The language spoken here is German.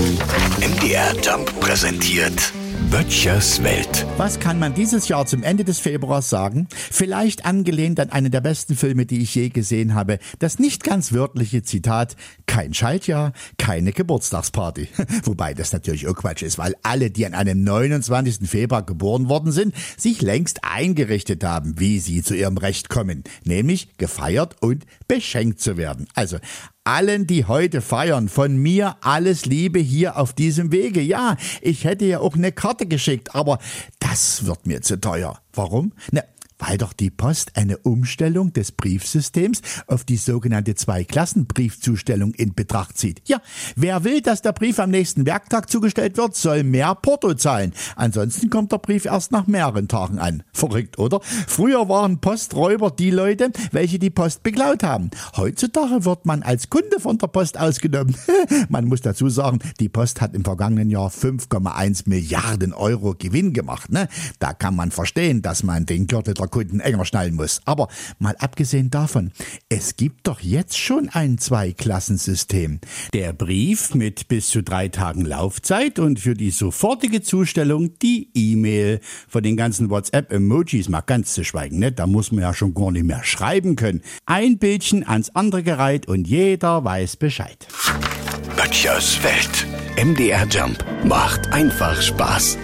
MDR Jump präsentiert Böttchers Welt. Was kann man dieses Jahr zum Ende des Februars sagen? Vielleicht angelehnt an einen der besten Filme, die ich je gesehen habe. Das nicht ganz wörtliche Zitat, kein Schaltjahr, keine Geburtstagsparty. Wobei das natürlich auch Quatsch ist, weil alle, die an einem 29. Februar geboren worden sind, sich längst eingerichtet haben, wie sie zu ihrem Recht kommen. Nämlich gefeiert und beschenkt zu werden. Also allen, die heute feiern, von mir alles Liebe hier auf diesem Wege. Ja, ich hätte ja auch eine Karte geschickt, aber das wird mir zu teuer. Warum? Na, weil doch die Post eine Umstellung des Briefsystems auf die sogenannte Zweiklassenbriefzustellung in Betracht zieht. Ja, wer will, dass der Brief am nächsten Werktag zugestellt wird, soll mehr Porto zahlen. Ansonsten kommt der Brief erst nach mehreren Tagen an. Verrückt, oder? Früher waren Posträuber die Leute, welche die Post beklaut haben. Heutzutage wird man als Kunde von der Post ausgenommen. man muss dazu sagen, die Post hat im vergangenen Jahr 5,1 Milliarden Euro Gewinn gemacht. Ne? Da kann man verstehen, dass man den Gürtel der Kunden enger schnallen muss. Aber mal abgesehen davon, es gibt doch jetzt schon ein Zweiklassensystem. Der Brief mit bis zu drei Tagen Laufzeit und für die sofortige Zustellung die E-Mail. Von den ganzen WhatsApp-Emojis mal ganz zu schweigen, ne? Da muss man ja schon gar nicht mehr schreiben können. Ein Bildchen ans andere gereiht und jeder weiß Bescheid. Böttchers Welt. MDR Jump macht einfach Spaß.